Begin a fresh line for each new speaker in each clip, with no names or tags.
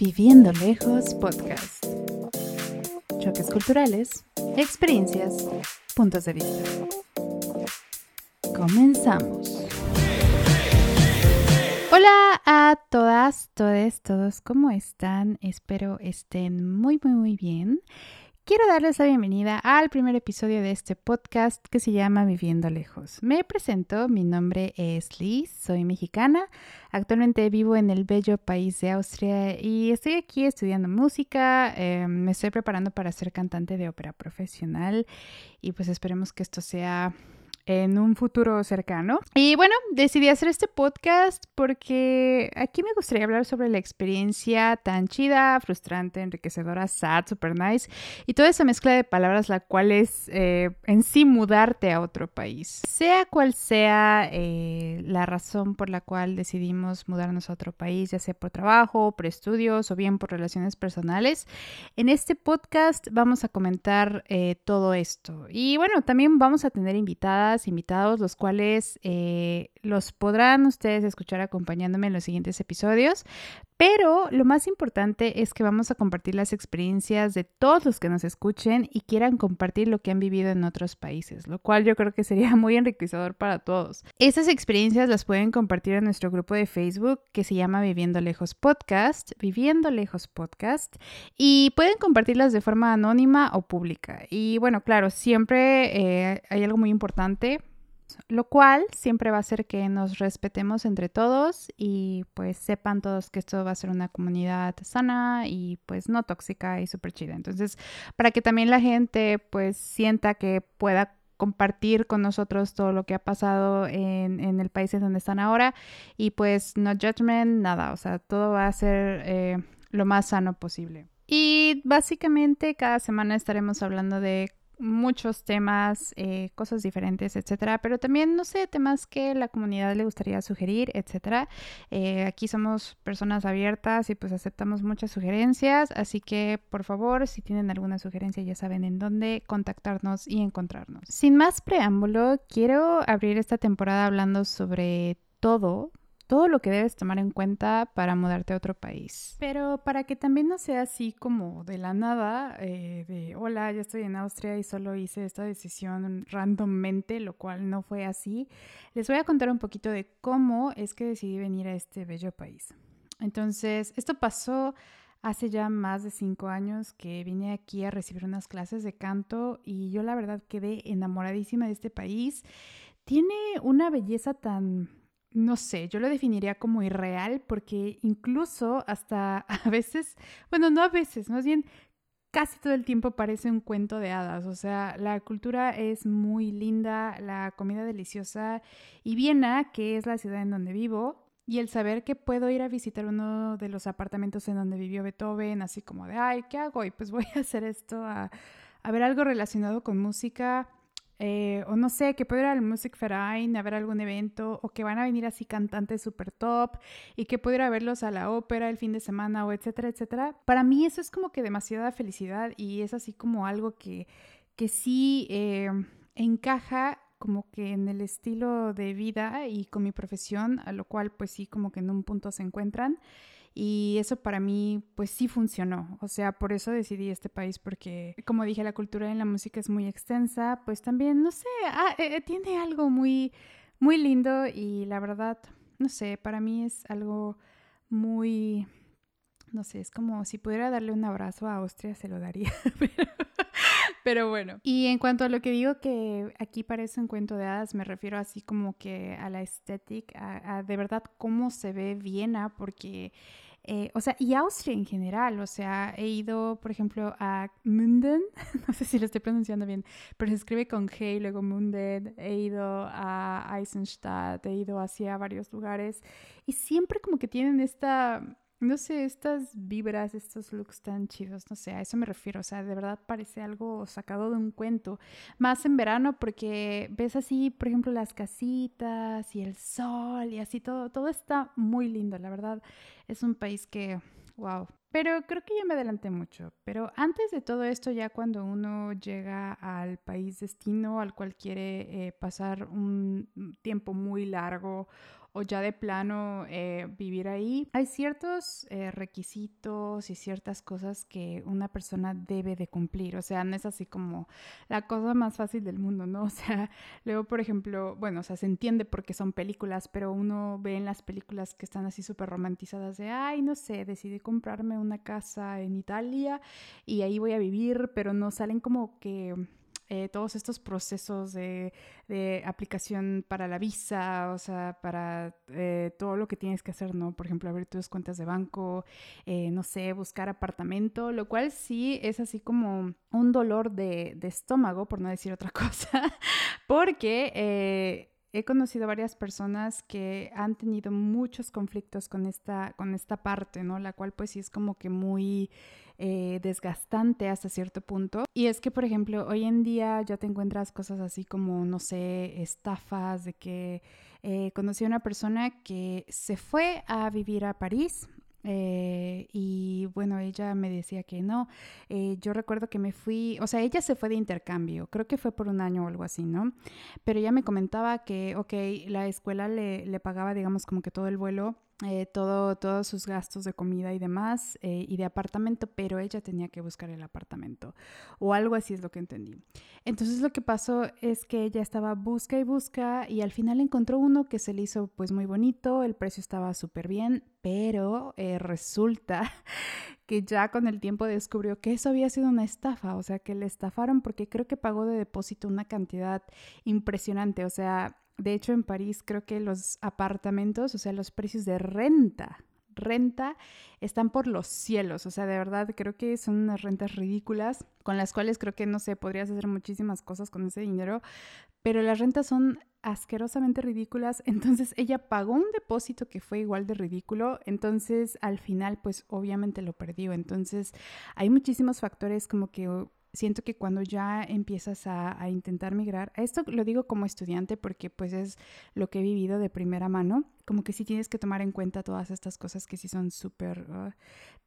Viviendo Lejos Podcast. Choques culturales, experiencias, puntos de vista. Comenzamos. Hola a todas, todes, todos, ¿cómo están? Espero estén muy, muy, muy bien. Quiero darles la bienvenida al primer episodio de este podcast que se llama Viviendo Lejos. Me presento, mi nombre es Liz, soy mexicana, actualmente vivo en el bello país de Austria y estoy aquí estudiando música, eh, me estoy preparando para ser cantante de ópera profesional y pues esperemos que esto sea en un futuro cercano. Y bueno, decidí hacer este podcast porque aquí me gustaría hablar sobre la experiencia tan chida, frustrante, enriquecedora, sad, super nice y toda esa mezcla de palabras la cual es eh, en sí mudarte a otro país. Sea cual sea eh, la razón por la cual decidimos mudarnos a otro país, ya sea por trabajo, por estudios o bien por relaciones personales, en este podcast vamos a comentar eh, todo esto. Y bueno, también vamos a tener invitadas invitados, los cuales eh, los podrán ustedes escuchar acompañándome en los siguientes episodios. Pero lo más importante es que vamos a compartir las experiencias de todos los que nos escuchen y quieran compartir lo que han vivido en otros países, lo cual yo creo que sería muy enriquecedor para todos. Esas experiencias las pueden compartir en nuestro grupo de Facebook que se llama Viviendo Lejos Podcast, Viviendo Lejos Podcast, y pueden compartirlas de forma anónima o pública. Y bueno, claro, siempre eh, hay algo muy importante lo cual siempre va a hacer que nos respetemos entre todos y pues sepan todos que esto va a ser una comunidad sana y pues no tóxica y súper chida. Entonces, para que también la gente pues sienta que pueda compartir con nosotros todo lo que ha pasado en, en el país en donde están ahora y pues no judgment, nada, o sea, todo va a ser eh, lo más sano posible. Y básicamente cada semana estaremos hablando de muchos temas, eh, cosas diferentes, etcétera, pero también, no sé, temas que la comunidad le gustaría sugerir, etcétera. Eh, aquí somos personas abiertas y pues aceptamos muchas sugerencias, así que por favor, si tienen alguna sugerencia, ya saben en dónde contactarnos y encontrarnos. Sin más preámbulo, quiero abrir esta temporada hablando sobre todo todo lo que debes tomar en cuenta para mudarte a otro país. Pero para que también no sea así como de la nada, eh, de hola, ya estoy en Austria y solo hice esta decisión randommente, lo cual no fue así, les voy a contar un poquito de cómo es que decidí venir a este bello país. Entonces, esto pasó hace ya más de cinco años que vine aquí a recibir unas clases de canto y yo la verdad quedé enamoradísima de este país. Tiene una belleza tan no sé, yo lo definiría como irreal porque incluso hasta a veces, bueno, no a veces, más bien casi todo el tiempo parece un cuento de hadas. O sea, la cultura es muy linda, la comida deliciosa y Viena, que es la ciudad en donde vivo, y el saber que puedo ir a visitar uno de los apartamentos en donde vivió Beethoven, así como de, ay, ¿qué hago? Y pues voy a hacer esto, a, a ver algo relacionado con música eh, o no sé, que puedo ir al Musikverein a ver algún evento, o que van a venir así cantantes super top, y que puedo ir a verlos a la ópera el fin de semana, o etcétera, etcétera. Para mí eso es como que demasiada felicidad y es así como algo que, que sí eh, encaja como que en el estilo de vida y con mi profesión, a lo cual pues sí como que en un punto se encuentran. Y eso para mí, pues sí funcionó. O sea, por eso decidí este país, porque como dije, la cultura en la música es muy extensa, pues también, no sé, ah, eh, eh, tiene algo muy, muy lindo y la verdad, no sé, para mí es algo muy, no sé, es como si pudiera darle un abrazo a Austria, se lo daría. Pero bueno. Y en cuanto a lo que digo que aquí parece un cuento de hadas, me refiero así como que a la estética, a, de verdad cómo se ve Viena, porque, eh, o sea, y Austria en general, o sea, he ido, por ejemplo, a Munden, no sé si lo estoy pronunciando bien, pero se escribe con G y luego Munden, he ido a Eisenstadt, he ido hacia varios lugares y siempre como que tienen esta no sé, estas vibras, estos looks tan chidos, no sé, a eso me refiero, o sea, de verdad parece algo sacado de un cuento, más en verano porque ves así, por ejemplo, las casitas y el sol y así todo, todo está muy lindo, la verdad, es un país que, wow, Pero creo que ya me adelanté mucho. Pero antes de todo esto, ya cuando uno llega al país destino al cual quiere eh, pasar un tiempo muy largo o ya de plano eh, vivir ahí, hay ciertos eh, requisitos y ciertas cosas que una persona debe de cumplir. O sea, no es así como la cosa más fácil del mundo, ¿no? O sea, luego, por ejemplo, bueno, o sea, se entiende porque son películas, pero uno ve en las películas que están así súper romantizadas de, ay, no sé, decidí comprarme una casa en Italia y ahí voy a vivir, pero no salen como que eh, todos estos procesos de, aplicación para la visa, o sea, para eh, todo lo que tienes que hacer, ¿no? Por ejemplo, abrir tus cuentas de banco, eh, no sé, buscar apartamento, lo cual sí es así como un dolor de, de estómago, por no decir otra cosa, porque he conocido varias personas que han tenido muchos conflictos con esta, con esta parte, ¿no? La cual pues sí es como que muy eh, desgastante hasta cierto punto. Y es que, por ejemplo, hoy en día ya te encuentras cosas así como, no sé, estafas, de que eh, conocí a una persona que se fue a vivir a París eh, y bueno, ella me decía que no. Eh, yo recuerdo que me fui, o sea, ella se fue de intercambio, creo que fue por un año o algo así, ¿no? Pero ella me comentaba que, ok, la escuela le, le pagaba, digamos, como que todo el vuelo eh, todo, todos sus gastos de comida y demás eh, y de apartamento, pero ella tenía que buscar el apartamento o algo así es lo que entendí. Entonces lo que pasó es que ella estaba busca y busca y al final encontró uno que se le hizo pues muy bonito, el precio estaba súper bien, pero eh, resulta que ya con el tiempo descubrió que eso había sido una estafa, o sea que le estafaron porque creo que pagó de depósito una cantidad impresionante, o sea, de hecho, en París creo que los apartamentos, o sea, los precios de renta, renta, están por los cielos. O sea, de verdad creo que son unas rentas ridículas con las cuales creo que, no sé, podrías hacer muchísimas cosas con ese dinero, pero las rentas son asquerosamente ridículas. Entonces ella pagó un depósito que fue igual de ridículo. Entonces al final, pues obviamente lo perdió. Entonces hay muchísimos factores como que siento que cuando ya empiezas a, intentar migrar, esto lo digo como estudiante porque pues es lo que he vivido de primera mano, como que sí tienes que tomar en cuenta todas estas cosas que sí son súper... Uh,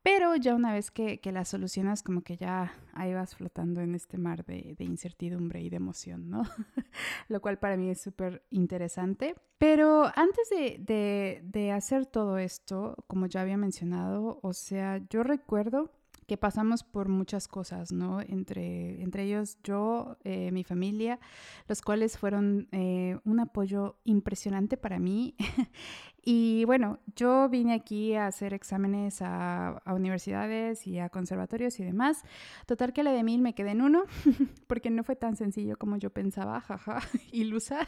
pero ya una vez que, las solucionas, como que ya ahí vas flotando en este mar de, incertidumbre y de emoción, ¿no? lo cual para mí es súper interesante. Pero antes de, de hacer todo esto, como ya había mencionado, o sea, yo recuerdo que pasamos por muchas cosas, ¿no? Entre, entre ellos yo, eh, mi familia, los cuales fueron eh, un apoyo impresionante para mí. y bueno, yo vine aquí a hacer exámenes a, universidades y a conservatorios y demás. Total que la de mil me quedé en uno, porque no fue tan sencillo como yo pensaba, jaja, ilusa.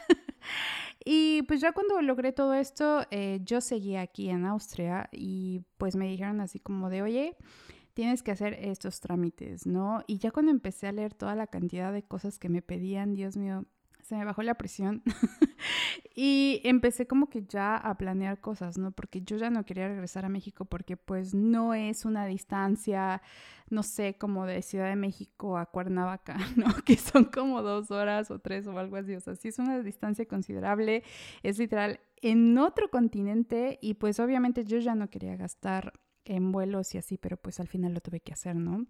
y pues ya cuando logré todo esto, eh, yo seguí aquí en Austria y pues me dijeron así como de, oye, tienes que hacer estos trámites, ¿no? Y ya cuando empecé a leer toda la cantidad de cosas que me pedían, Dios mío, se me bajó la presión y empecé como que ya a planear cosas, ¿no? Porque yo ya no quería regresar a México porque pues no es una distancia, no sé, como de Ciudad de México a Cuernavaca, ¿no? Que son como dos horas o tres o algo así, o sea, sí es una distancia considerable, es literal en otro continente y pues obviamente yo ya no quería gastar en vuelos y así, pero pues al final lo tuve que hacer, ¿no?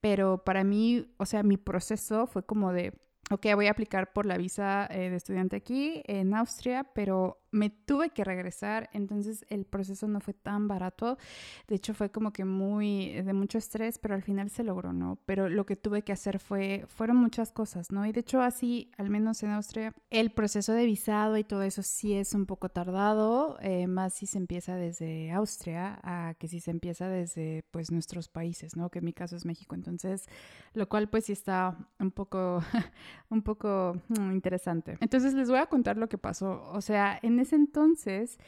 Pero para mí, o sea, mi proceso fue como de, ok, voy a aplicar por la visa eh, de estudiante aquí en Austria, pero me tuve que regresar, entonces el proceso no fue tan barato. De hecho, fue como que muy de mucho estrés, pero al final se logró, ¿no? Pero lo que tuve que hacer fue, fueron muchas cosas, ¿no? Y de hecho, así, al menos en Austria, el proceso de visado y todo eso sí es un poco tardado, eh, más si se empieza desde Austria a que si se empieza desde, pues, nuestros países, ¿no? Que en mi caso es México. Entonces, lo cual, pues, sí está un poco, un poco mm, interesante. Entonces, les voy a contar lo que pasó. O sea, en ese entonces,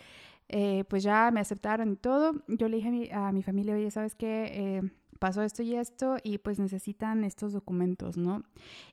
eh, pues ya me aceptaron y todo. Yo le dije a mi, familia, oye, ¿sabes qué? Eh, pasó esto y esto y pues necesitan estos documentos, ¿no?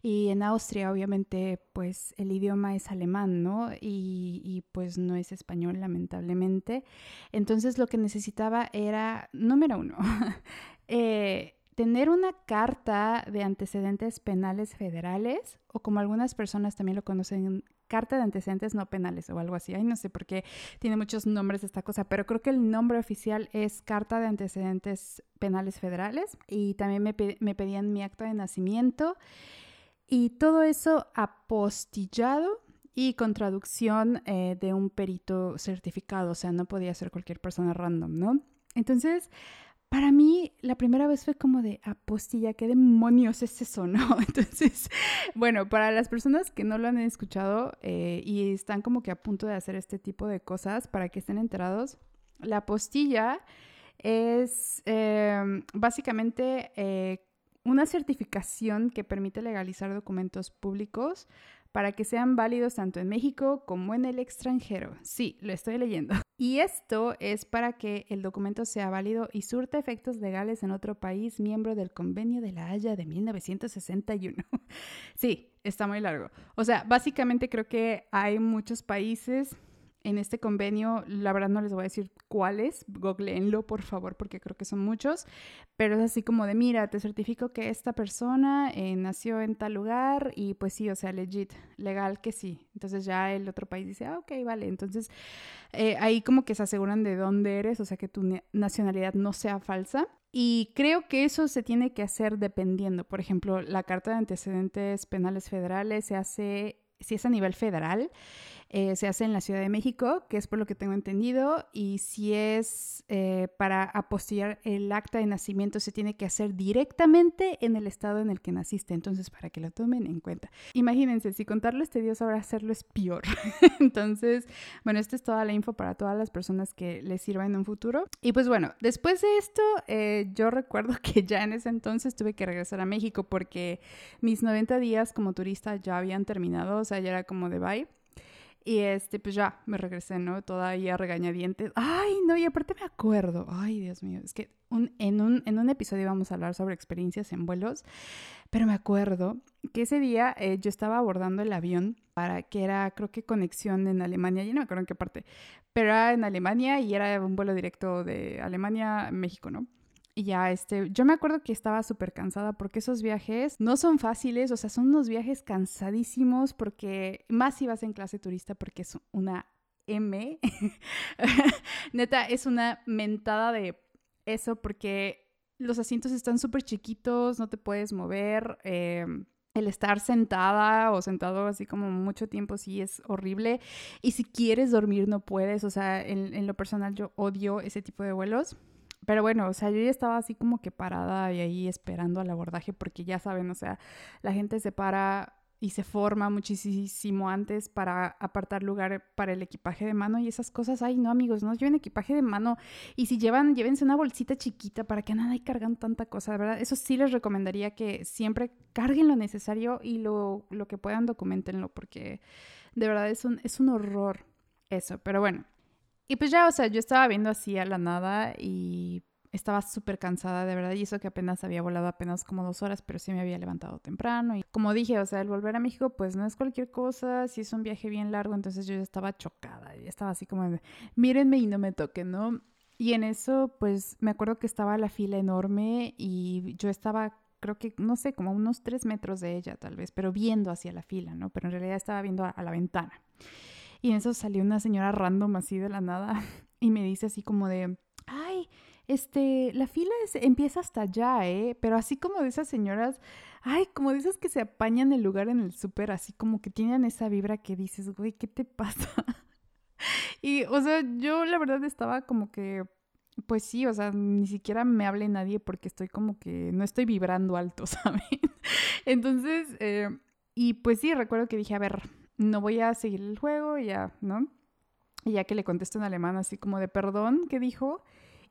Y en Austria obviamente pues el idioma es alemán, ¿no? Y, pues no es español lamentablemente. Entonces lo que necesitaba era, número uno, eh, tener una carta de antecedentes penales federales, o como algunas personas también lo conocen carta de antecedentes no penales o algo así. Ay, no sé por qué tiene muchos nombres esta cosa, pero creo que el nombre oficial es carta de antecedentes penales federales y también me, me pedían mi acta de nacimiento y todo eso apostillado y con traducción eh, de un perito certificado, o sea, no podía ser cualquier persona random, ¿no? Entonces, para mí, la primera vez fue como de apostilla, ¿qué demonios es eso, no? Entonces, bueno, para las personas que no lo han escuchado eh, y están como que a punto de hacer este tipo de cosas, para que estén enterados, la apostilla es em, básicamente eh, una certificación que permite legalizar documentos públicos para que sean válidos tanto en México como en el extranjero. Sí, lo estoy leyendo. Y esto es para que el documento sea válido y surta efectos legales en otro país miembro del Convenio de la Haya de 1961. sí, está muy largo. O sea, básicamente creo que hay muchos países en este convenio, la verdad no les voy a decir cuáles, googleenlo por favor porque creo que son muchos, pero es así como de, mira, te certifico que esta persona eh, nació en tal lugar y pues sí, o sea, legit, legal que sí. Entonces ya el otro país dice, ah, ok, vale. Entonces eh, ahí como que se aseguran de dónde eres, o sea, que tu nacionalidad no sea falsa. Y creo que eso se tiene que hacer dependiendo. Por ejemplo, la Carta de Antecedentes Penales Federales se hace, si es a nivel federal, eh, se hace en la Ciudad de México, que es por lo que tengo entendido, y si es eh, para apostillar el acta de nacimiento, se tiene que hacer directamente en el estado en el que naciste, entonces para que lo tomen en cuenta. Imagínense, si contarlo este Dios ahora hacerlo es peor. entonces, bueno, esta es toda la info para todas las personas que les sirva en un futuro. Y pues bueno, después de esto, eh, yo recuerdo que ya en ese entonces tuve que regresar a México porque mis 90 días como turista ya habían terminado, o sea, ya era como de bye. Y este, pues ya me regresé, ¿no? Todavía regañadientes. Ay, no, y aparte me acuerdo. Ay, Dios mío, es que un, en, un, en un episodio vamos a hablar sobre experiencias en vuelos, pero me acuerdo que ese día eh, yo estaba abordando el avión para que era, creo que conexión en Alemania, yo no me acuerdo en qué parte, pero era en Alemania y era un vuelo directo de Alemania a México, ¿no? Y ya, este, yo me acuerdo que estaba súper cansada porque esos viajes no son fáciles, o sea, son unos viajes cansadísimos porque más si vas en clase turista porque es una M. Neta, es una mentada de eso porque los asientos están súper chiquitos, no te puedes mover. Em, el estar sentada o sentado así como mucho tiempo sí es horrible. Y si quieres dormir no puedes. O sea, en, en lo personal yo odio ese tipo de vuelos. Pero bueno, o sea, yo ya estaba así como que parada y ahí esperando al abordaje porque ya saben, o sea, la gente se para y se forma muchísimo antes para apartar lugar para el equipaje de mano y esas cosas. Ay, no, amigos, no lleven equipaje de mano. Y si llevan, llévense una bolsita chiquita para que nada y cargan tanta cosa, de verdad. Eso sí les recomendaría que siempre carguen lo necesario y lo, lo que puedan documentenlo porque de verdad es un, es un horror eso. Pero bueno, y pues ya, o sea, yo estaba viendo así a la nada y estaba súper cansada, de verdad, y eso que apenas había volado apenas como dos horas, pero sí me había levantado temprano. Y como dije, o sea, el volver a México, pues no es cualquier cosa, si es un viaje bien largo, entonces yo ya estaba chocada, y estaba así como, mírenme y no me toquen, ¿no? Y en eso, pues me acuerdo que estaba la fila enorme y yo estaba creo que, no sé, como unos tres metros de ella tal vez, pero viendo hacia la fila, ¿no? Pero en realidad estaba viendo a la ventana. Y en eso salió una señora random así de la nada y me dice así como de, ay, este, la fila empieza hasta allá, ¿eh? Pero así como de esas señoras, ay, como de esas que se apañan el lugar en el súper, así como que tienen esa vibra que dices, güey, ¿qué te pasa? y, o sea, yo la verdad estaba como que, pues sí, o sea, ni siquiera me hable nadie porque estoy como que no estoy vibrando alto, ¿saben? Entonces, eh, y pues sí, recuerdo que dije, a ver, no voy a seguir el juego, ya, ¿no? Y ya que le contesto en alemán así como de perdón, ¿qué dijo?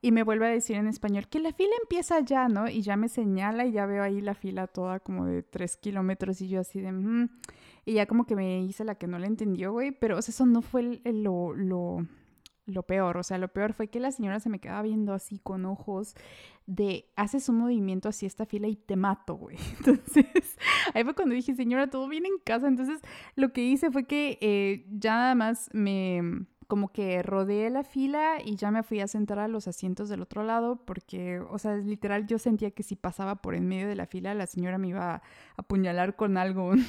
Y me vuelve a decir en español que la fila empieza ya, ¿no? Y ya me señala y ya veo ahí la fila toda como de tres kilómetros y yo así de... Mm". Y ya como que me hice la que no le entendió, güey. Pero eso no fue lo, lo, lo peor. O sea, lo peor fue que la señora se me quedaba viendo así con ojos de haces un movimiento así esta fila y te mato, güey. Entonces, ahí fue cuando dije, señora, todo bien en casa. Entonces, lo que hice fue que eh, ya nada más me como que rodeé la fila y ya me fui a sentar a los asientos del otro lado porque, o sea, literal yo sentía que si pasaba por en medio de la fila la señora me iba a apuñalar con algo, no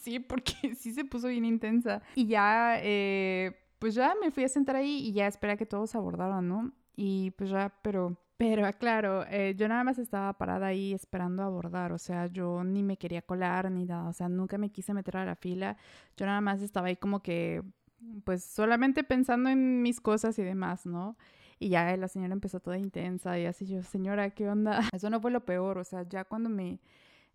sé, porque sí se puso bien intensa. Y ya, eh, pues ya me fui a sentar ahí y ya esperé a que todos abordaran, ¿no? Y pues ya, pero pero claro, eh, yo nada más estaba parada ahí esperando abordar, o sea, yo ni me quería colar ni nada, o sea, nunca me quise meter a la fila, yo nada más estaba ahí como que, pues solamente pensando en mis cosas y demás, ¿no? Y ya la señora empezó toda intensa y así yo, señora, ¿qué onda? Eso no fue lo peor, o sea, ya cuando me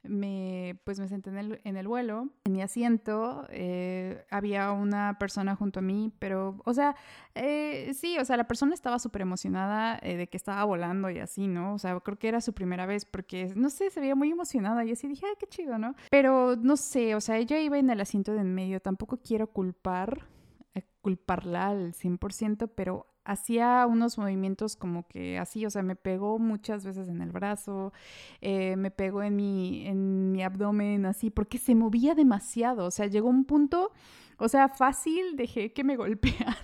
me, pues me senté en el, en el vuelo, en mi asiento, eh, había una persona junto a mí, pero, o sea, eh, sí, o sea, la persona estaba súper emocionada eh, de que estaba volando y así, ¿no? O sea, creo que era su primera vez porque, no sé, se veía muy emocionada y así dije, ay, qué chido, ¿no? Pero, no sé, o sea, ella iba en el asiento de en medio, tampoco quiero culpar culparla al 100%, pero hacía unos movimientos como que así, o sea, me pegó muchas veces en el brazo, eh, me pegó en mi, en mi abdomen, así, porque se movía demasiado, o sea, llegó un punto, o sea, fácil dejé que me golpeara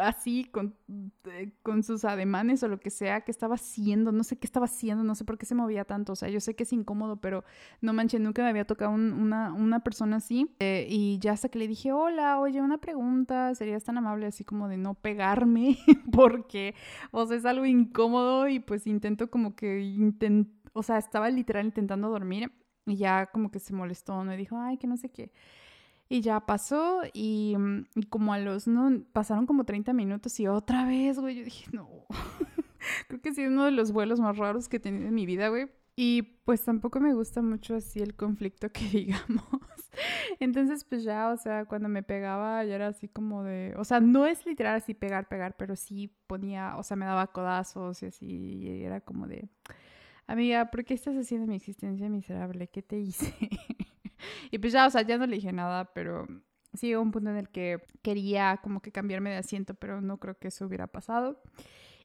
así con, eh, con sus ademanes o lo que sea que estaba haciendo, no sé qué estaba haciendo, no sé por qué se movía tanto, o sea, yo sé que es incómodo, pero no manches, nunca me había tocado una, una, persona así. Eh, y ya hasta que le dije, hola, oye, una pregunta, serías tan amable así como de no pegarme porque, o sea, es algo incómodo y pues intento como que, intent o sea, estaba literal intentando dormir y ya como que se molestó, me dijo, ay, que no sé qué. Y ya pasó y, mm, y, como a los, no, pasaron como 30 minutos y otra vez, güey, yo dije, no, creo que sí es uno de los vuelos más raros que he tenido en mi vida, güey. Y pues tampoco me gusta mucho así el conflicto que digamos. Entonces pues ya, o sea, cuando me pegaba ya era así como de, o sea, no es literal así pegar, pegar, pero sí ponía, o sea, me daba codazos y así, y era como de, amiga, ¿por qué estás haciendo mi existencia miserable? ¿Qué te hice? y pues ya, o sea, ya no le dije nada, pero sí hubo un punto en el que quería como que cambiarme de asiento, pero no creo que eso hubiera pasado.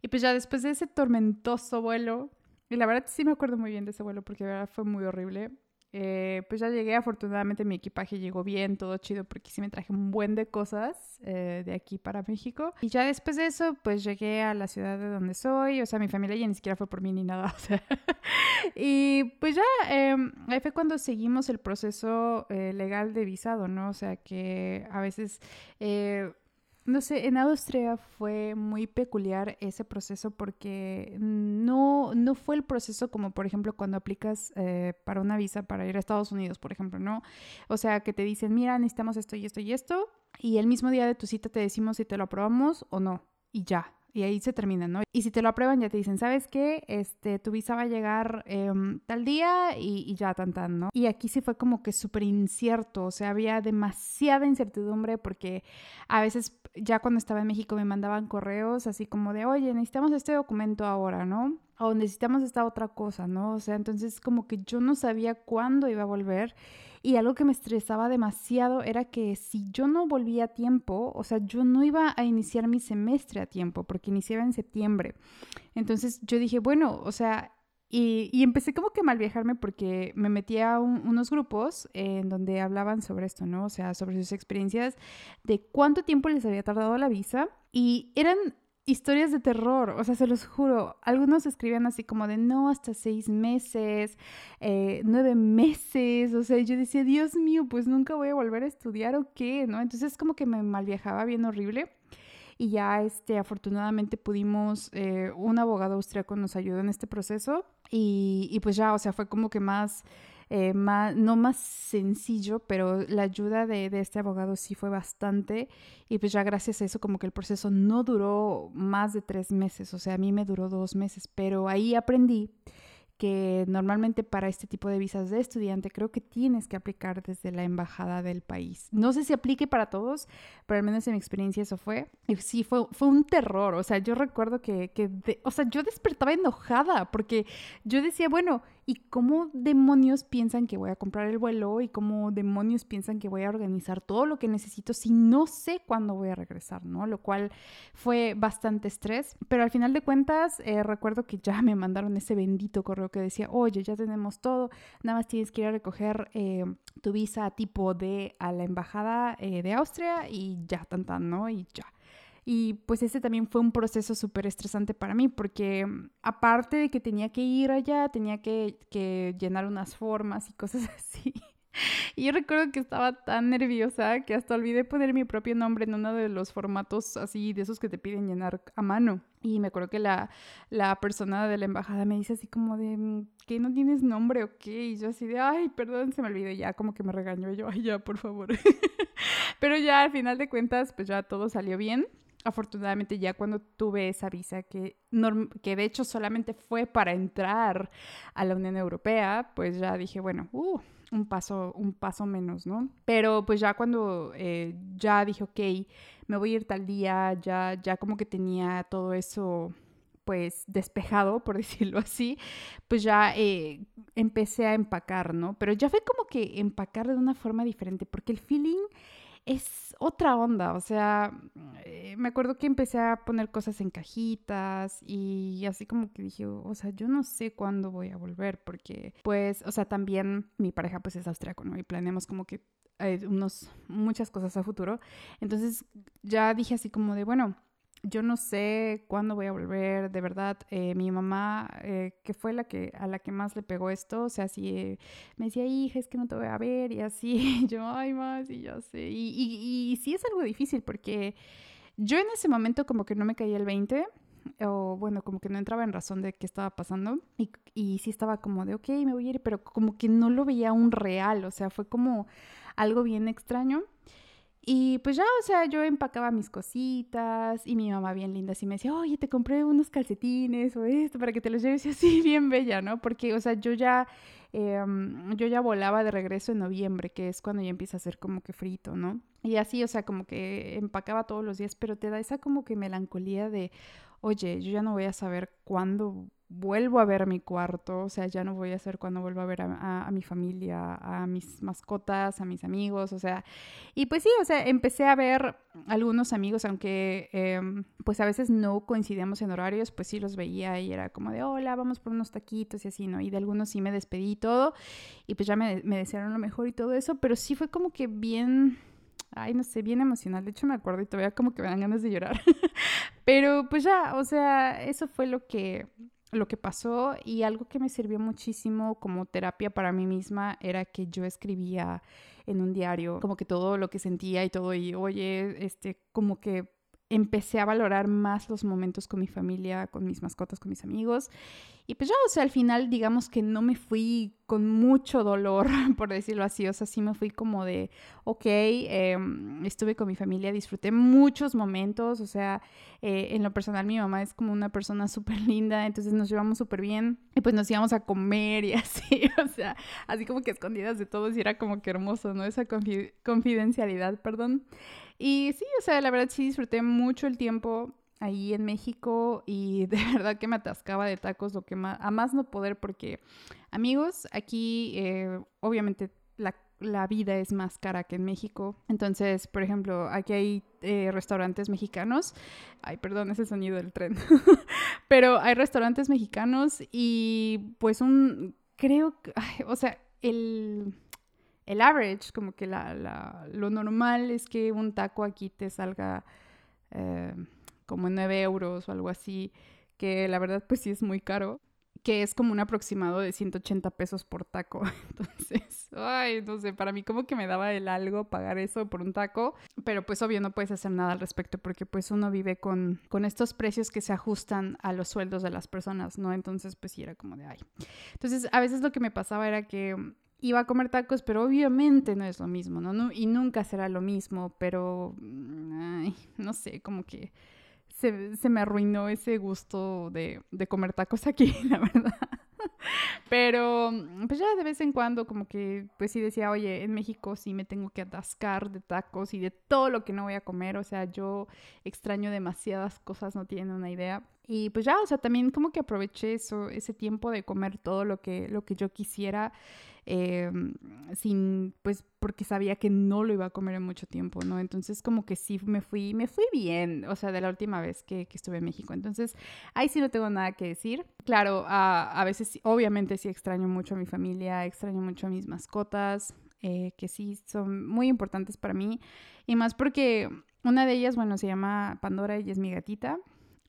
Y pues ya después de ese tormentoso vuelo, y la verdad sí me acuerdo muy bien de ese vuelo porque la fue muy horrible. Eh, pues ya llegué, afortunadamente mi equipaje llegó bien, todo chido, porque sí me traje un buen de cosas eh, de aquí para México. Y ya después de eso, pues llegué a la ciudad de donde soy, o sea, mi familia ya ni siquiera fue por mí ni nada, y pues ya, em, ahí fue cuando seguimos el proceso eh, legal de visado, ¿no? O sea, que a veces no sé, en Austria fue muy peculiar ese proceso porque no, no fue el proceso como, por ejemplo, cuando aplicas eh, para una visa para ir a Estados Unidos, por ejemplo, ¿no? O sea, que te dicen, mira, necesitamos esto y esto y esto, y el mismo día de tu cita te decimos si te lo aprobamos o no, y ya, y ahí se termina, ¿no? Y si te lo aprueban ya te dicen, ¿sabes qué? Este, tu visa va a llegar em, tal día y, ya tan tan, ¿no? Y aquí sí fue como que súper incierto, o sea, había demasiada incertidumbre porque a veces ya cuando estaba en México me mandaban correos así como de, oye, necesitamos este documento ahora, ¿no? O necesitamos esta otra cosa, ¿no? O sea, entonces como que yo no sabía cuándo iba a volver y algo que me estresaba demasiado era que si yo no volvía a tiempo, o sea, yo no iba a iniciar mi semestre a tiempo, porque iniciaba en septiembre. Entonces yo dije, bueno, o sea, y, empecé como que mal viajarme porque me metí a unos grupos en donde hablaban sobre esto, ¿no? O sea, sobre sus experiencias de cuánto tiempo les había tardado la visa. Y eran historias de terror, o sea, se los juro. Algunos escribían así como de no, hasta seis meses, eh, nueve meses, o sea, yo decía, Dios mío, pues nunca voy a volver a estudiar o qué, ¿no? Entonces como que me malviajaba bien horrible. Y ya, este, afortunadamente pudimos, eh, un abogado austriaco nos ayudó en este proceso y, y pues ya, o sea, fue como que más eh, no más sencillo, pero la ayuda de, de, este abogado sí fue bastante y pues ya gracias a eso como que el proceso no duró más de tres meses, o sea, a mí me duró dos meses, pero ahí aprendí que normalmente para este tipo de visas de estudiante creo que tienes que aplicar desde la embajada del país. No sé si aplique para todos, pero al menos en mi experiencia eso fue. Y sí, fue, fue un terror. O sea, yo recuerdo que, que o sea, yo despertaba enojada porque yo decía, bueno, ¿y cómo demonios piensan que voy a comprar el vuelo? ¿Y cómo demonios piensan que voy a organizar todo lo que necesito si no sé cuándo voy a regresar, ¿no? Lo cual fue bastante estrés. Pero al final de cuentas, eh, recuerdo que ya me mandaron ese bendito correo que decía, oye, ya tenemos todo, nada más tienes que ir a recoger eh, tu visa tipo D a la embajada eh, de Austria y ya, tan, tan, ¿no? Y ya. Y pues ese también fue un proceso súper estresante para mí porque mm, aparte de que tenía que ir allá, tenía que, que llenar unas formas y cosas así. Y yo recuerdo que estaba tan nerviosa que hasta olvidé poner mi propio nombre en uno de los formatos así de esos que te piden llenar a mano. Y me acuerdo que la, la persona de la embajada me dice así como de, mm, ¿qué no tienes nombre o qué? Y yo así de, ay, perdón, se me olvidó. ya como que me regañó. Yo, ay, ya, por favor. Pero ya al final de cuentas, pues ya todo salió bien afortunadamente ya cuando tuve esa visa que, que de hecho solamente fue para entrar a la Unión Europea, pues ya dije, bueno, uh, un paso, un paso menos, ¿no? Pero pues ya cuando eh, ya dije, ok, me voy a ir tal día, ya, ya como que tenía todo eso pues despejado, por decirlo así, pues ya eh, empecé a empacar, ¿no? Pero ya fue como que empacar de una forma diferente, porque el feeling es otra onda, o sea, eh, me acuerdo que empecé a poner cosas en cajitas y así como que dije, o sea, yo no sé cuándo voy a volver porque, pues, o sea, también mi pareja pues es austriaco, ¿no? Y planeamos como que eh, unos, muchas cosas a futuro. Entonces ya dije así como de, bueno, yo no sé cuándo voy a volver, de verdad. Eh, mi mamá, eh, que fue la que a la que más le pegó esto, o sea, si eh, me decía, hija, es que no te voy a ver, y así, yo, ay, más, y ya sé. Y, y, y, sí es algo difícil porque yo en ese momento como que no me caía el 20, o bueno, como que no entraba en razón de qué estaba pasando, y, y sí estaba como de, ok, me voy a ir, pero como que no lo veía un real, o sea, fue como algo bien extraño. Y pues ya, o sea, yo empacaba mis cositas y mi mamá bien linda así me decía, oye, te compré unos calcetines o esto para que te los lleves y así bien bella, ¿no? Porque, o sea, yo ya, em, yo ya volaba de regreso en noviembre, que es cuando ya empieza a ser como que frito, ¿no? Y así, o sea, como que empacaba todos los días, pero te da esa como que melancolía de, oye, yo ya no voy a saber cuándo vuelvo a ver mi cuarto, o sea, ya no voy a hacer cuando vuelvo a ver a, mi familia, a mis mascotas, a mis amigos, o sea, y pues sí, o sea, empecé a ver algunos amigos, aunque em, pues a veces no coincidíamos en horarios, pues sí los veía y era como de, hola, vamos por unos taquitos y así, ¿no? Y de algunos sí me despedí y todo, y pues ya me, me desearon lo mejor y todo eso, pero sí fue como que bien ay, no sé, bien emocional. De hecho, me acuerdo y todavía como que me dan ganas de llorar. Pero pues ya, o sea, eso fue lo que lo que pasó y algo que me sirvió muchísimo como terapia para mí misma era que yo escribía en un diario como que todo lo que sentía y todo y oye, este como que empecé a valorar más los momentos con mi familia, con mis mascotas, con mis amigos. Y pues ya, o sea, al final digamos que no me fui con mucho dolor, por decirlo así. O sea, sí me fui como de, ok, em, estuve con mi familia, disfruté muchos momentos. O sea, eh, en lo personal mi mamá es como una persona súper linda, entonces nos llevamos súper bien. Y pues nos íbamos a comer y así, o sea, así como que escondidas de todos y era como que hermoso, ¿no? Esa confidencialidad, perdón. Y sí, o sea, la verdad sí disfruté mucho el tiempo ahí en México y de verdad que me atascaba de tacos, lo que más, a más no poder, porque amigos, aquí eh, obviamente la, la, vida es más cara que en México. Entonces, por ejemplo, aquí hay eh, restaurantes mexicanos. Ay, perdón, ese sonido del tren. Pero hay restaurantes mexicanos y pues un, creo que, o sea, el el average, como que la, lo normal es que un taco aquí te salga eh, como 9 euros o algo así, que la verdad pues sí es muy caro, que es como un aproximado de 180 pesos por taco. Entonces, ay, no sé, para mí como que me daba el algo pagar eso por un taco, pero pues obvio no puedes hacer nada al respecto porque pues uno vive con, con estos precios que se ajustan a los sueldos de las personas, ¿no? Entonces pues sí era como de, ay. Entonces a veces lo que me pasaba era que iba a comer tacos, pero obviamente no es lo mismo, ¿no? y nunca será lo mismo, pero, mm, no sé, como que se, se, me arruinó ese gusto de, de comer tacos aquí, la verdad. Pero pues ya de vez en cuando como que pues sí decía, oye, en México sí me tengo que atascar de tacos y de todo lo que no voy a comer, o sea, yo extraño demasiadas cosas, no tienen una idea. Y pues ya, o sea, también como que aproveché eso, ese tiempo de comer todo lo que, lo que yo quisiera Em, sin, pues porque sabía que no lo iba a comer en mucho tiempo, ¿no? Entonces como que sí me fui, me fui bien, o sea, de la última vez que, que estuve en México. Entonces ahí sí no tengo nada que decir. Claro, a, a veces, obviamente sí extraño mucho a mi familia, extraño mucho a mis mascotas, eh, que sí son muy importantes para mí. Y más porque una de ellas, bueno, se llama Pandora y es mi gatita.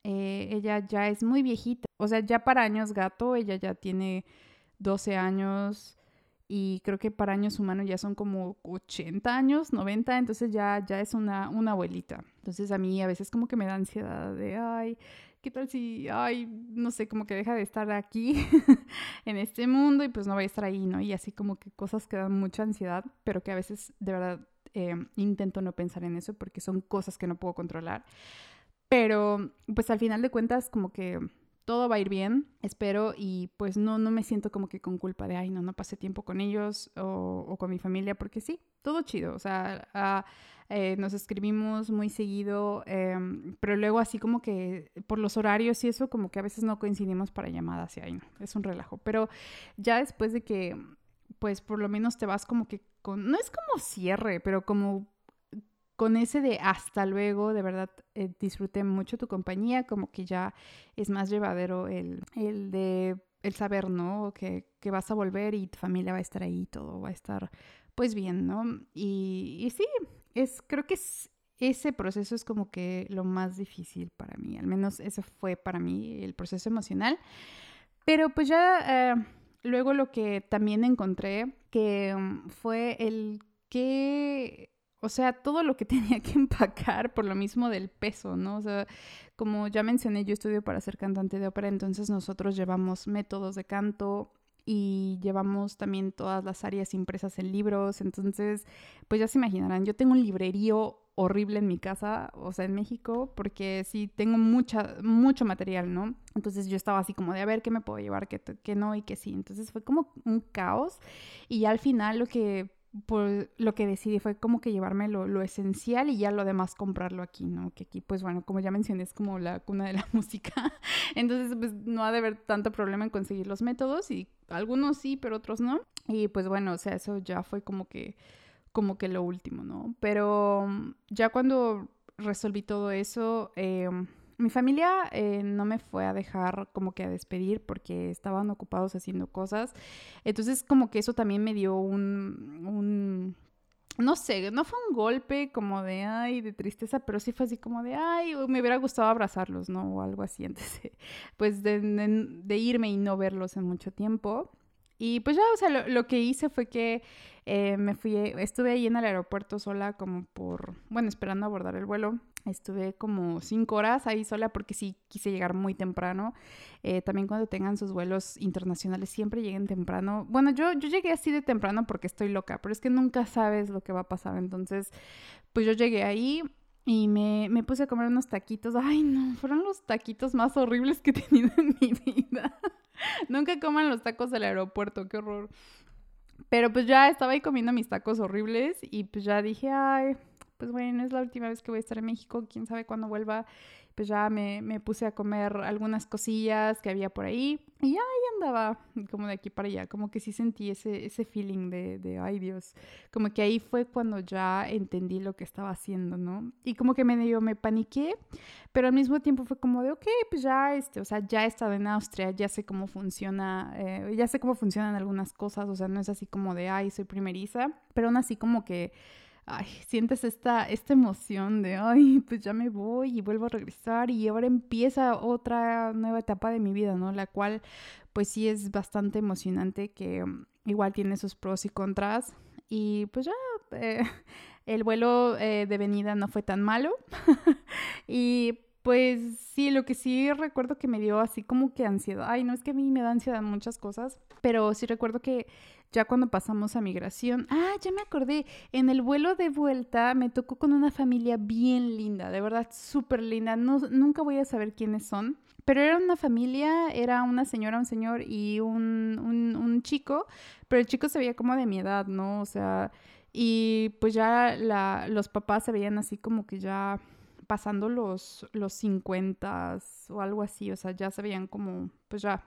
Eh, ella ya es muy viejita, o sea, ya para años gato, ella ya tiene 12 años y creo que para años humanos ya son como 80 años, 90, entonces ya, ya es una, una abuelita. Entonces a mí a veces como que me da ansiedad de, ay, ¿qué tal si, ay, no sé, como que deja de estar aquí en este mundo y pues no va a estar ahí, ¿no? Y así como que cosas que dan mucha ansiedad, pero que a veces de verdad eh, intento no pensar en eso porque son cosas que no puedo controlar. Pero pues al final de cuentas como que todo va a ir bien, espero, y pues no, no me siento como que con culpa de, ay, no, no pasé tiempo con ellos o, con mi familia, porque sí, todo chido, o sea, ah, eh, nos escribimos muy seguido, em, pero luego así como que por los horarios y eso, como que a veces no coincidimos para llamadas y ay, no, es un relajo, pero ya después de que, pues por lo menos te vas como que con, no es como cierre, pero como con ese de hasta luego, de verdad eh, disfruté mucho tu compañía, como que ya es más llevadero el, el de el saber, ¿no? Que, que, vas a volver y tu familia va a estar ahí, todo va a estar pues bien, ¿no? Y, y sí, es, creo que es, ese proceso es como que lo más difícil para mí, al menos ese fue para mí el proceso emocional. Pero pues ya eh, luego lo que también encontré que mm, fue el que o sea, todo lo que tenía que empacar por lo mismo del peso, ¿no? O sea, como ya mencioné, yo estudio para ser cantante de ópera, entonces nosotros llevamos métodos de canto y llevamos también todas las áreas impresas en libros, entonces, pues ya se imaginarán, yo tengo un librerío horrible en mi casa, o sea, en México, porque sí tengo mucha, mucho material, ¿no? Entonces yo estaba así como de a ver qué me puedo llevar, qué, qué no y qué sí. Entonces fue como un caos y al final lo que pues lo que decidí fue como que llevarme lo, esencial y ya lo demás comprarlo aquí, ¿no? Que aquí, pues bueno, como ya mencioné, es como la cuna de la música. Entonces, pues no ha de haber tanto problema en conseguir los métodos y algunos sí, pero otros no. Y pues bueno, o sea, eso ya fue como que, como que lo último, ¿no? Pero ya cuando resolví todo eso, eh, mi familia eh, no me fue a dejar como que a despedir porque estaban ocupados haciendo cosas. Entonces como que eso también me dio un, un no sé, no fue un golpe como de, ay, de tristeza, pero sí fue así como de, ay, me hubiera gustado abrazarlos, ¿no? O algo así, antes pues de, de, irme y no verlos en mucho tiempo. Y pues ya, o sea, lo, lo que hice fue que eh, me fui, estuve ahí en el aeropuerto sola como por, bueno, esperando abordar el vuelo. Estuve como cinco horas ahí sola porque sí quise llegar muy temprano. Eh, también cuando tengan sus vuelos internacionales siempre lleguen temprano. Bueno, yo, yo llegué así de temprano porque estoy loca, pero es que nunca sabes lo que va a pasar. Entonces, pues yo llegué ahí y me, me puse a comer unos taquitos. Ay, no, fueron los taquitos más horribles que he tenido en mi vida. nunca coman los tacos del aeropuerto, qué horror. Pero pues ya estaba ahí comiendo mis tacos horribles y pues ya dije, ay, pues bueno, es la última vez que voy a estar en México, quién sabe cuándo vuelva. Pues ya me, me puse a comer algunas cosillas que había por ahí y ahí andaba como de aquí para allá, como que sí sentí ese, ese feeling de, de, ay Dios, como que ahí fue cuando ya entendí lo que estaba haciendo, ¿no? Y como que me dio, me paniqué, pero al mismo tiempo fue como de, ok, pues ya, este, o sea, ya he estado en Austria, ya sé cómo funciona, eh, ya sé cómo funcionan algunas cosas, o sea, no es así como de, ay, soy primeriza, pero aún así como que ay, sientes esta, esta emoción de, ay, pues ya me voy y vuelvo a regresar y ahora empieza otra nueva etapa de mi vida, ¿no? La cual, pues sí es bastante emocionante, que mm, igual tiene sus pros y contras. Y pues ya, eh, el vuelo eh, de venida no fue tan malo. y pues sí, lo que sí recuerdo que me dio así como que ansiedad. Ay, no es que a mí me da ansiedad muchas cosas, pero sí recuerdo que ya cuando pasamos a migración, ah, ya me acordé, en el vuelo de vuelta me tocó con una familia bien linda, de verdad súper linda, no, nunca voy a saber quiénes son, pero era una familia, era una señora, un señor y un, un, chico, pero el chico se veía como de mi edad, ¿no? O sea, y pues ya los papás se veían así como que ya pasando los, los 50 o algo así, o sea, ya se veían como, pues ya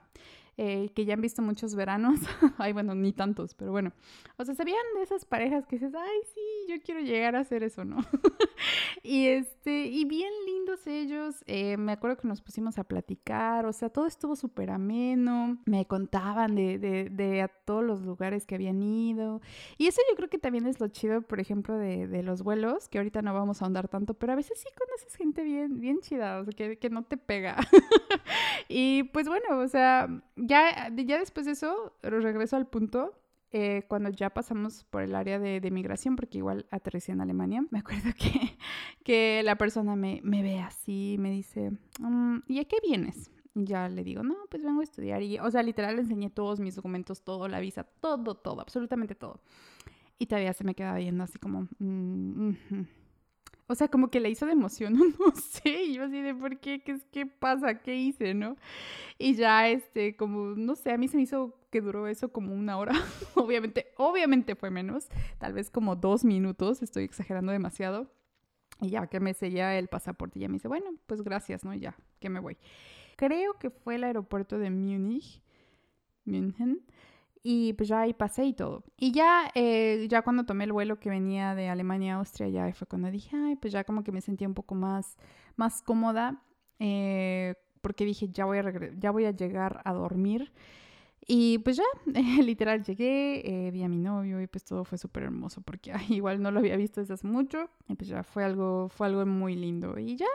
eh, que ya han visto muchos veranos. ay, bueno, ni tantos, pero bueno. O sea, se veían de esas parejas que dices, ay, sí, yo quiero llegar a hacer eso, ¿no? y este, y bien lindos ellos. Eh, me acuerdo que nos pusimos a platicar, o sea, todo estuvo súper ameno. Me contaban de, de, de, a todos los lugares que habían ido. Y eso yo creo que también es lo chido, por ejemplo, de, de los vuelos, que ahorita no vamos a ahondar tanto, pero a veces sí conoces gente bien, bien chida, o sea, que, que no te pega. y pues bueno, o sea, ya, ya después de eso, regreso al punto eh, cuando ya pasamos por el área de, de, migración, porque igual aterricé en Alemania, me acuerdo que, que la persona me, me ve así, me dice, mm, ¿y a qué vienes? Y ya le digo, no, pues vengo a estudiar. Y, o sea, literal le enseñé todos mis documentos, todo, la visa, todo, todo, absolutamente todo. Y todavía se me queda viendo así como, mm, o sea, como que le hizo de emoción, no sé, y yo así de, ¿por qué? ¿Qué, qué pasa? ¿Qué hice, no? Y ya, este, como, no sé, a mí se me hizo que duró eso como una hora, obviamente, obviamente fue menos, tal vez como dos minutos, estoy exagerando demasiado, y ya que me sella el pasaporte, ya me dice, bueno, pues gracias, ¿no? Ya, que me voy. Creo que fue el aeropuerto de Múnich, München, y pues ya ahí pasé y todo. Y ya, eh, ya cuando tomé el vuelo que venía de Alemania a Austria, ya fue cuando dije, ay, pues ya como que me sentía un poco más, más cómoda, eh, porque dije, ya voy, a ya voy a llegar a dormir. Y pues ya, literal, llegué, eh, vi a mi novio y pues todo fue súper hermoso porque ay, igual no lo había visto desde hace mucho y pues ya fue algo, fue algo muy lindo. Y ya,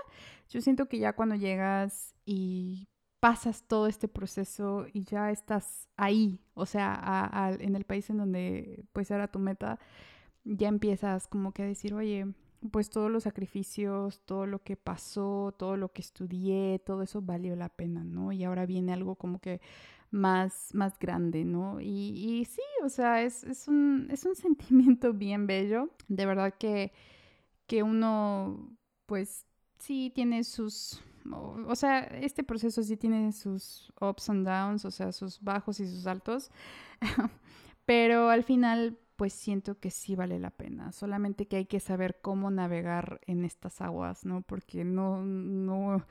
yo siento que ya cuando llegas y pasas todo este proceso y ya estás ahí, o sea, en el país en donde pues era tu meta, ya empiezas como que a decir, oye, pues todos los sacrificios, todo lo que pasó, todo lo que estudié, todo eso valió la pena, ¿no? Y ahora viene algo como que más, más grande, ¿no? Y, sí, o sea, es, es, un, es un sentimiento bien bello, de verdad que, que uno, pues sí tiene sus o sea, este proceso sí tiene sus ups and downs, o sea, sus bajos y sus altos, pero al final pues siento que sí vale la pena, solamente que hay que saber cómo navegar en estas aguas, ¿no? Porque no, no,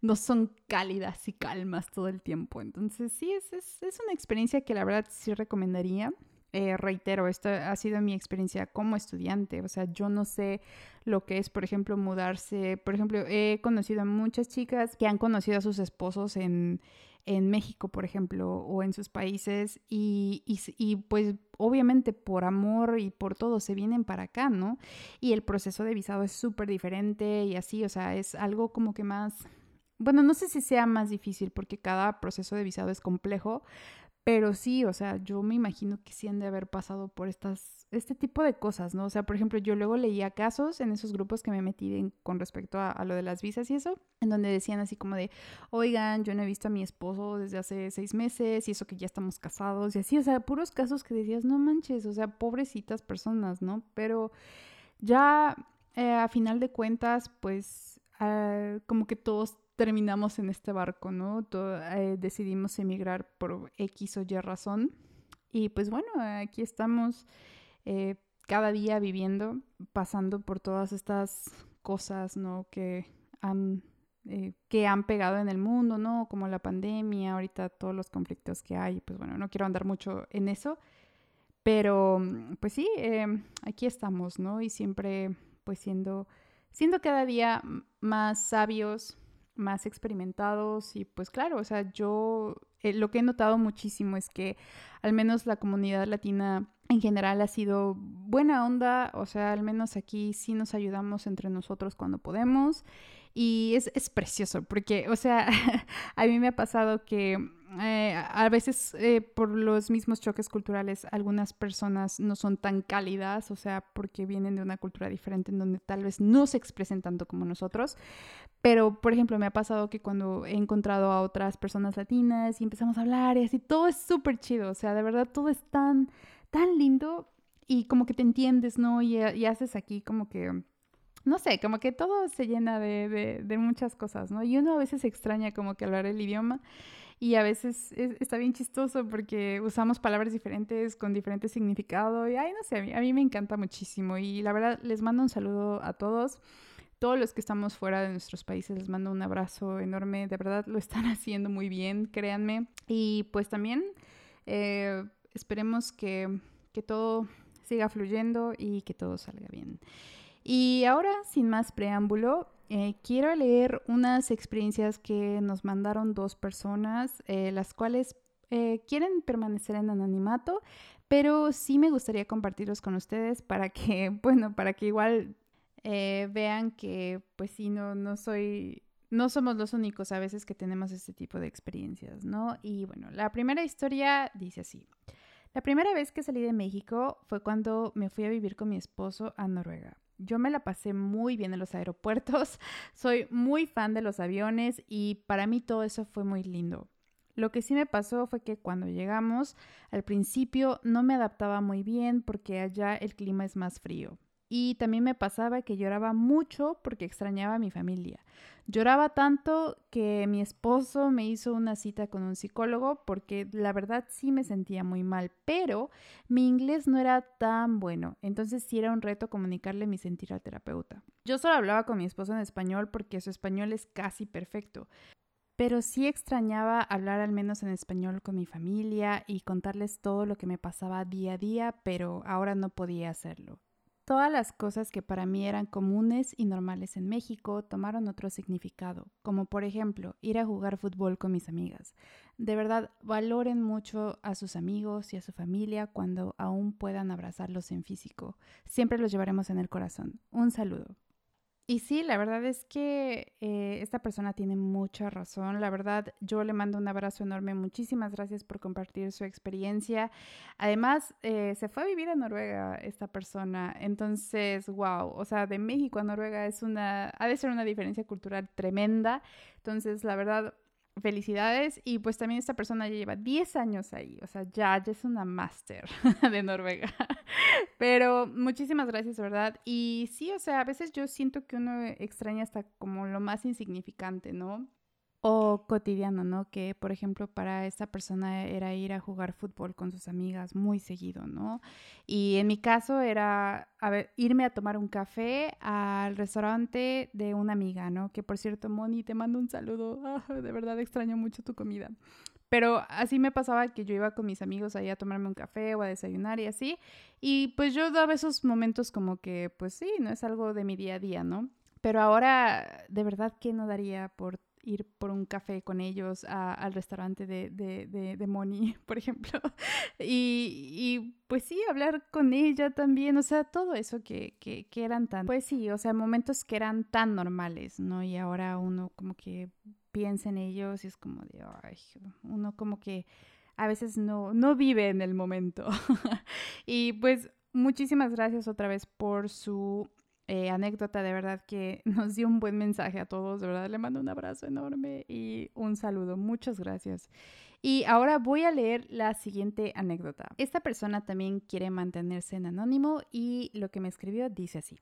no son cálidas y calmas todo el tiempo. Entonces sí, es, es, es una experiencia que la verdad sí recomendaría. Eh, reitero, esto ha sido mi experiencia como estudiante, o sea, yo no sé lo que es, por ejemplo, mudarse, por ejemplo, he conocido a muchas chicas que han conocido a sus esposos en, en México, por ejemplo, o en sus países, y, y, y, pues obviamente por amor y por todo se vienen para acá, ¿no? Y el proceso de visado es súper diferente y así, o sea, es algo como que más... Bueno, no sé si sea más difícil porque cada proceso de visado es complejo, pero sí, o sea, yo me imagino que sí han de haber pasado por estas, este tipo de cosas, ¿no? O sea, por ejemplo, yo luego leía casos en esos grupos que me metí con respecto a, lo de las visas y eso, en donde decían así como de, oigan, yo no he visto a mi esposo desde hace seis meses y eso que ya estamos casados y así, o sea, puros casos que decías, no manches, o sea, pobrecitas personas, ¿no? Pero ya eh, a final de cuentas, pues, uh, como que todos terminamos en este barco, ¿no? Eh, decidimos emigrar por X o Y razón. Y pues bueno, aquí estamos eh, cada día viviendo, pasando por todas estas cosas, ¿no? Que han, eh, que han pegado en el mundo, ¿no? Como la pandemia, ahorita todos los conflictos que hay. Pues bueno, no quiero andar mucho en eso. Pero pues sí, aquí estamos, ¿no? Y siempre pues siendo, siendo cada día más sabios, más experimentados y pues claro, o sea, yo eh, lo que he notado muchísimo es que al menos la comunidad latina en general ha sido buena onda, o sea, al menos aquí sí nos ayudamos entre nosotros cuando podemos y es, es precioso porque, o sea, a mí me ha pasado que eh, a veces eh, por los mismos choques culturales algunas personas no son tan cálidas, o sea, porque vienen de una cultura diferente en donde tal vez no se expresen tanto como nosotros. Pero, por ejemplo, me ha pasado que cuando he encontrado a otras personas latinas y empezamos a hablar y así, todo es súper chido, o sea, de verdad todo es tan, tan lindo y como que te entiendes, ¿no? Y, y haces aquí como que no sé, como que todo se llena de, de, de, muchas cosas, ¿no? Y uno a veces extraña como que hablar el idioma y a veces es, está bien chistoso porque usamos palabras diferentes con diferente significado y, ay, no sé, a mí, a mí me encanta muchísimo y la verdad les mando un saludo a todos. Todos los que estamos fuera de nuestros países les mando un abrazo enorme, de verdad lo están haciendo muy bien, créanme. Y pues también eh, esperemos que, que todo siga fluyendo y que todo salga bien. Y ahora, sin más preámbulo, Eh, quiero leer unas experiencias que nos mandaron dos personas, eh, las cuales eh, quieren permanecer en anonimato, pero sí me gustaría compartirlos con ustedes para que, bueno, para que igual vean que, pues sí, no, no soy no somos los únicos a veces que tenemos este tipo de experiencias, ¿no? Y bueno, la primera historia dice así. La primera vez que salí de México fue cuando me fui a vivir con mi esposo a Noruega. Yo me la pasé muy bien en los aeropuertos, soy muy fan de los aviones y para mí todo eso fue muy lindo. Lo que sí me pasó fue que cuando llegamos, al principio no me adaptaba muy bien porque allá el clima es más frío. Y también me pasaba que lloraba mucho porque extrañaba a mi familia. Lloraba tanto que mi esposo me hizo una cita con un psicólogo porque la verdad sí me sentía muy mal, pero mi inglés no era tan bueno, entonces sí era un reto comunicarle mi sentir al terapeuta. Yo solo hablaba con mi esposo en español porque su español es casi perfecto, pero sí extrañaba hablar al menos en español con mi familia y contarles todo lo que me pasaba día a día, pero ahora no podía hacerlo. Todas las cosas que para mí eran comunes y normales en México tomaron otro significado, como por ejemplo ir a jugar fútbol con mis amigas. De verdad, valoren mucho a sus amigos y a su familia cuando aún puedan abrazarlos en físico. Siempre los llevaremos en el corazón. Un saludo. Y sí, la verdad es que eh, esta persona tiene mucha razón. La verdad, yo le mando un abrazo enorme. Muchísimas gracias por compartir su experiencia. Además, eh, se fue a vivir a Noruega esta persona. Entonces, wow, o sea, de México a Noruega es una, ha de ser una diferencia cultural tremenda. Entonces, la verdad, felicidades. Y pues también esta persona ya lleva 10 años ahí, o sea, ya, es una máster de Noruega. Pero muchísimas gracias, ¿verdad? Y sí, o sea, a veces yo siento que uno extraña hasta como lo más insignificante, ¿no? O cotidiano, ¿no? Que, por ejemplo, para esta persona era ir a jugar fútbol con sus amigas muy seguido, ¿no? Y en mi caso era irme a tomar un café al restaurante de una amiga, ¿no? Que, por cierto, Moni, te mando un saludo. Ah, de verdad extraño mucho tu comida. Pero así me pasaba que yo iba con mis amigos ahí a tomarme un café o a desayunar y así. Y pues yo daba esos momentos como que, pues sí, no es algo de mi día a día, ¿no? Pero ahora, de verdad que no daría por ir por un café con ellos al restaurante de, de, de, Moni, por ejemplo. Y, y, pues sí, hablar con ella también, o sea, todo eso que, que, eran tan, pues sí, o sea, momentos que eran tan normales, ¿no? Y ahora uno como que piensa en ellos y es como de, uno como que a veces no, no vive en el momento. y pues muchísimas gracias otra vez por su eh, anécdota, de verdad que nos dio un buen mensaje a todos, de verdad le mando un abrazo enorme y un saludo, muchas gracias. Y ahora voy a leer la siguiente anécdota. Esta persona también quiere mantenerse en anónimo y lo que me escribió dice así.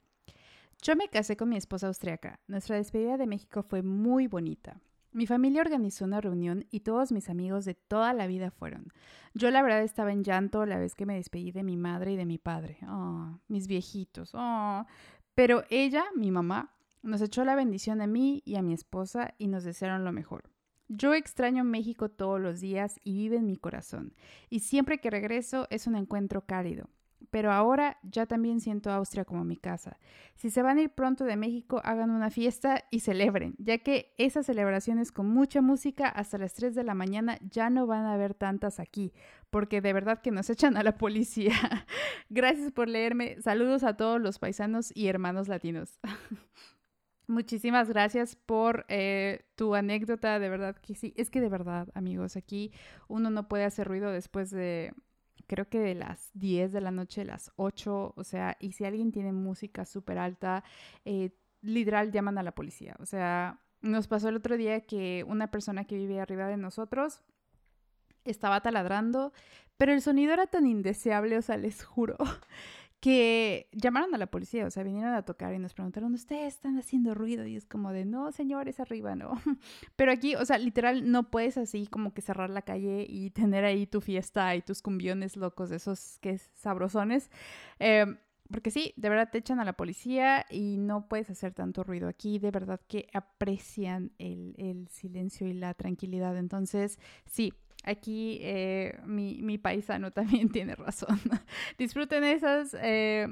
Yo me casé con mi esposa austriaca. Nuestra despedida de México fue muy bonita. Mi familia organizó una reunión y todos mis amigos de toda la vida fueron. Yo la verdad estaba en llanto la vez que me despedí de mi madre y de mi padre. Oh, mis viejitos. Oh, pero ella, mi mamá, nos echó la bendición a mí y a mi esposa y nos desearon lo mejor. Yo extraño México todos los días y vive en mi corazón, y siempre que regreso es un encuentro cálido pero ahora ya también siento Austria como mi casa. Si se van a ir pronto de México, hagan una fiesta y celebren, ya que esas celebraciones con mucha música hasta las 3 de la mañana ya no van a haber tantas aquí, porque de verdad que nos echan a la policía. Gracias por leerme. Saludos a todos los paisanos y hermanos latinos. Muchísimas gracias por eh, tu anécdota, de verdad que sí, es que de verdad, amigos, aquí uno no puede hacer ruido después de, creo que de las 10 de la noche, las 8, o sea, y si alguien tiene música súper alta, eh, literal llaman a la policía. O sea, nos pasó el otro día que una persona que vive arriba de nosotros estaba taladrando, pero el sonido era tan indeseable, o sea, les juro que llamaron a la policía, o sea, vinieron a tocar y nos preguntaron, ¿ustedes están haciendo ruido? Y es como de, no, señores, arriba, no. Pero aquí, o sea, literal, no puedes así como que cerrar la calle y tener ahí tu fiesta y tus cumbiones locos, esos que es sabrosones. Em, porque sí, de verdad te echan a la policía y no puedes hacer tanto ruido. Aquí de verdad que aprecian el, el silencio y la tranquilidad. Entonces, sí, Aquí eh, mi, mi, paisano también tiene razón. Disfruten esas. Eh,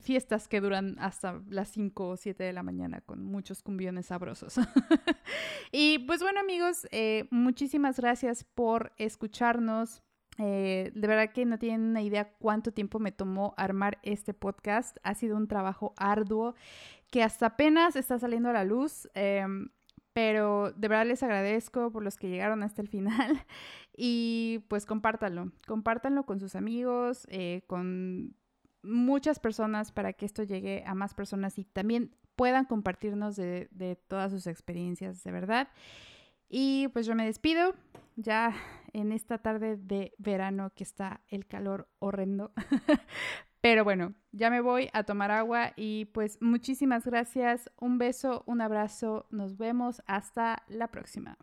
fiestas que duran hasta las 5 o 7 de la mañana con muchos cumbiones sabrosos. y pues bueno amigos, eh, muchísimas gracias por escucharnos. Eh, de verdad que no tienen una idea cuánto tiempo me tomó armar este podcast. Ha sido un trabajo arduo que hasta apenas está saliendo a la luz. Em, pero de verdad les agradezco por los que llegaron hasta el final y pues compártanlo, compártanlo con sus amigos, eh, con muchas personas para que esto llegue a más personas y también puedan compartirnos de, de todas sus experiencias, de verdad. Y pues yo me despido ya en esta tarde de verano que está el calor horrendo. Pero bueno, ya me voy a tomar agua y pues muchísimas gracias. Un beso, un abrazo. Nos vemos. Hasta la próxima.